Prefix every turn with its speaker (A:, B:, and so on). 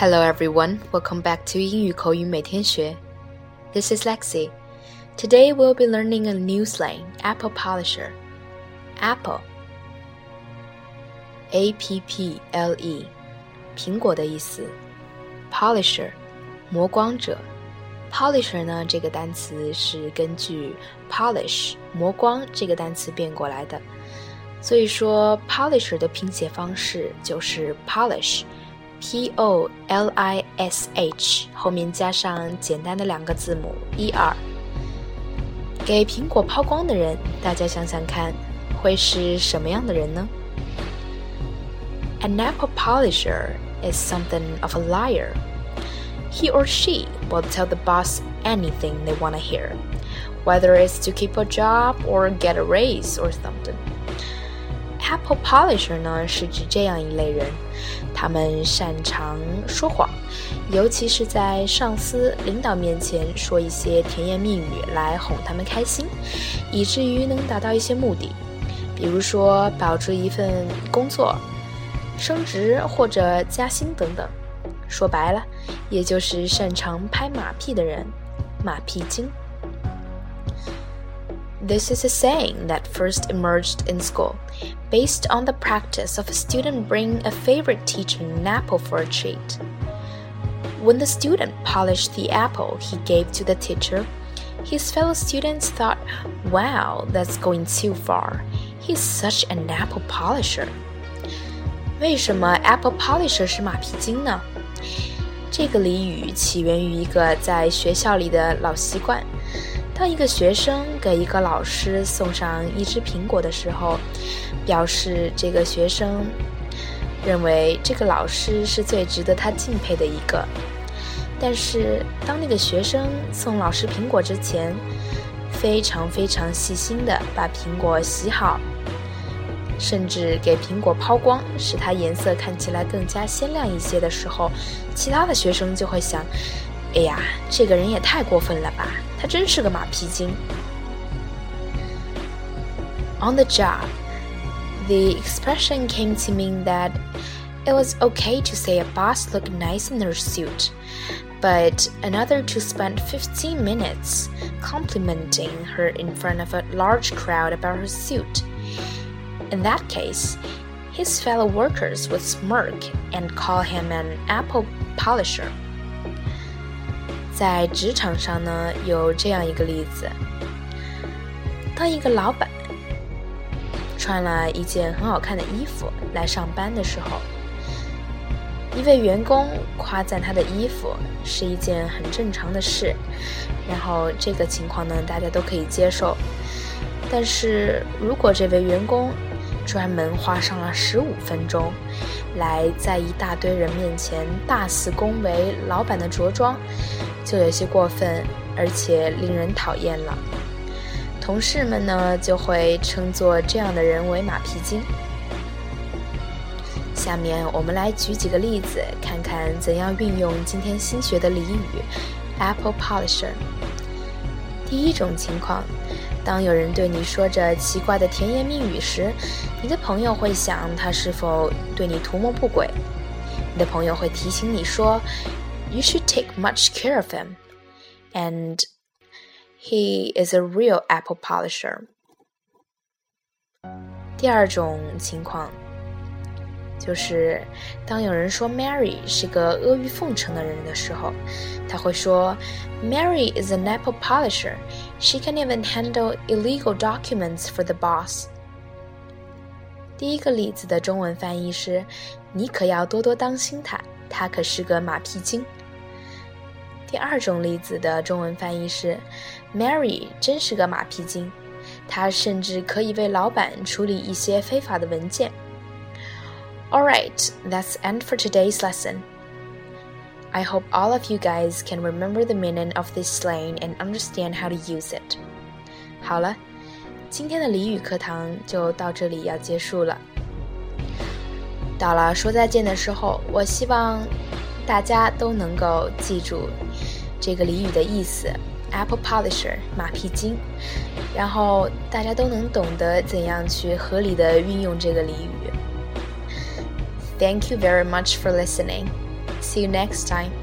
A: Hello everyone, welcome back to 英语口语每天学. This is Lexi. Today we'll be learning a new slang, apple polisher. Apple, A P P L E，苹果的意思。Polisher，磨光者。Polisher 呢，这个单词是根据 polish 磨光这个单词变过来的，所以说 polisher 的拼写方式就是 polish。 P O L I S H 后面加上简单的两个字母 E R。给苹果抛光的人，大家想想看，会是什么样的人呢？An apple polisher is something of a liar. He or she will tell the boss anything they want to hear, whether it's to keep a job or get a raise or something. Apple polisher 呢，是指这样一类人，他们擅长说谎，尤其是在上司、领导面前说一些甜言蜜语来哄他们开心，以至于能达到一些目的，比如说保住一份工作、升职或者加薪等等。说白了，也就是擅长拍马屁的人，马屁精。This is a saying that first emerged in school, based on the practice of a student bringing a favorite teacher an apple for a treat. When the student polished the apple he gave to the teacher, his fellow students thought, Wow, that's going too far. He's such an apple polisher. 为什么 apple polisher 是马屁精呢？这个俚语起源于一个在学校里的老习惯。 当一个学生给一个老师送上一只苹果的时候，表示这个学生认为这个老师是最值得他敬佩的一个。但是，当那个学生送老师苹果之前，非常非常细心的把苹果洗好，甚至给苹果抛光，使它颜色看起来更加鲜亮一些的时候，其他的学生就会想。哎呀，这个人也太过分了吧！他真是个马屁精。On the job, the expression came to mean that it was okay to say a boss looked nice in her suit, but another to spend 15 minutes complimenting her in front of a large crowd about her suit. In that case, his fellow workers would smirk and call him an apple polisher. 在职场上呢，有这样一个例子：当一个老板穿了一件很好看的衣服来上班的时候，一位员工夸赞他的衣服是一件很正常的事，然后这个情况呢，大家都可以接受。但是如果这位员工专门花上了十五分钟，来在一大堆人面前大肆恭维老板的着装，就有些过分，而且令人讨厌了。同事们呢，就会称作这样的人为马屁精。下面我们来举几个例子，看看怎样运用今天新学的俚语 “apple polisher”。第一种情况。当有人对你说着奇怪的甜言蜜语时，你的朋友会想他是否对你图谋不轨。你的朋友会提醒你说：“You should take much care of him, and he is a real apple polisher。”第二种情况。就是当有人说 Mary 是个阿谀奉承的人的时候，他会说 Mary is an apple polisher. She can even handle illegal documents for the boss. 第一个例子的中文翻译是：你可要多多当心他，他可是个马屁精。第二种例子的中文翻译是：Mary 真是个马屁精，她甚至可以为老板处理一些非法的文件。Alright, that's end for today's lesson. I hope all of you guys can remember the meaning of this slang and understand how to use it. 好了，今天的俚语课堂就到这里要结束了。到了说再见的时候，我希望大家都能够记住这个俚语的意思：apple polisher 马屁精，然后大家都能懂得怎样去合理的运用这个俚语。 Thank you very much for listening. See you next time.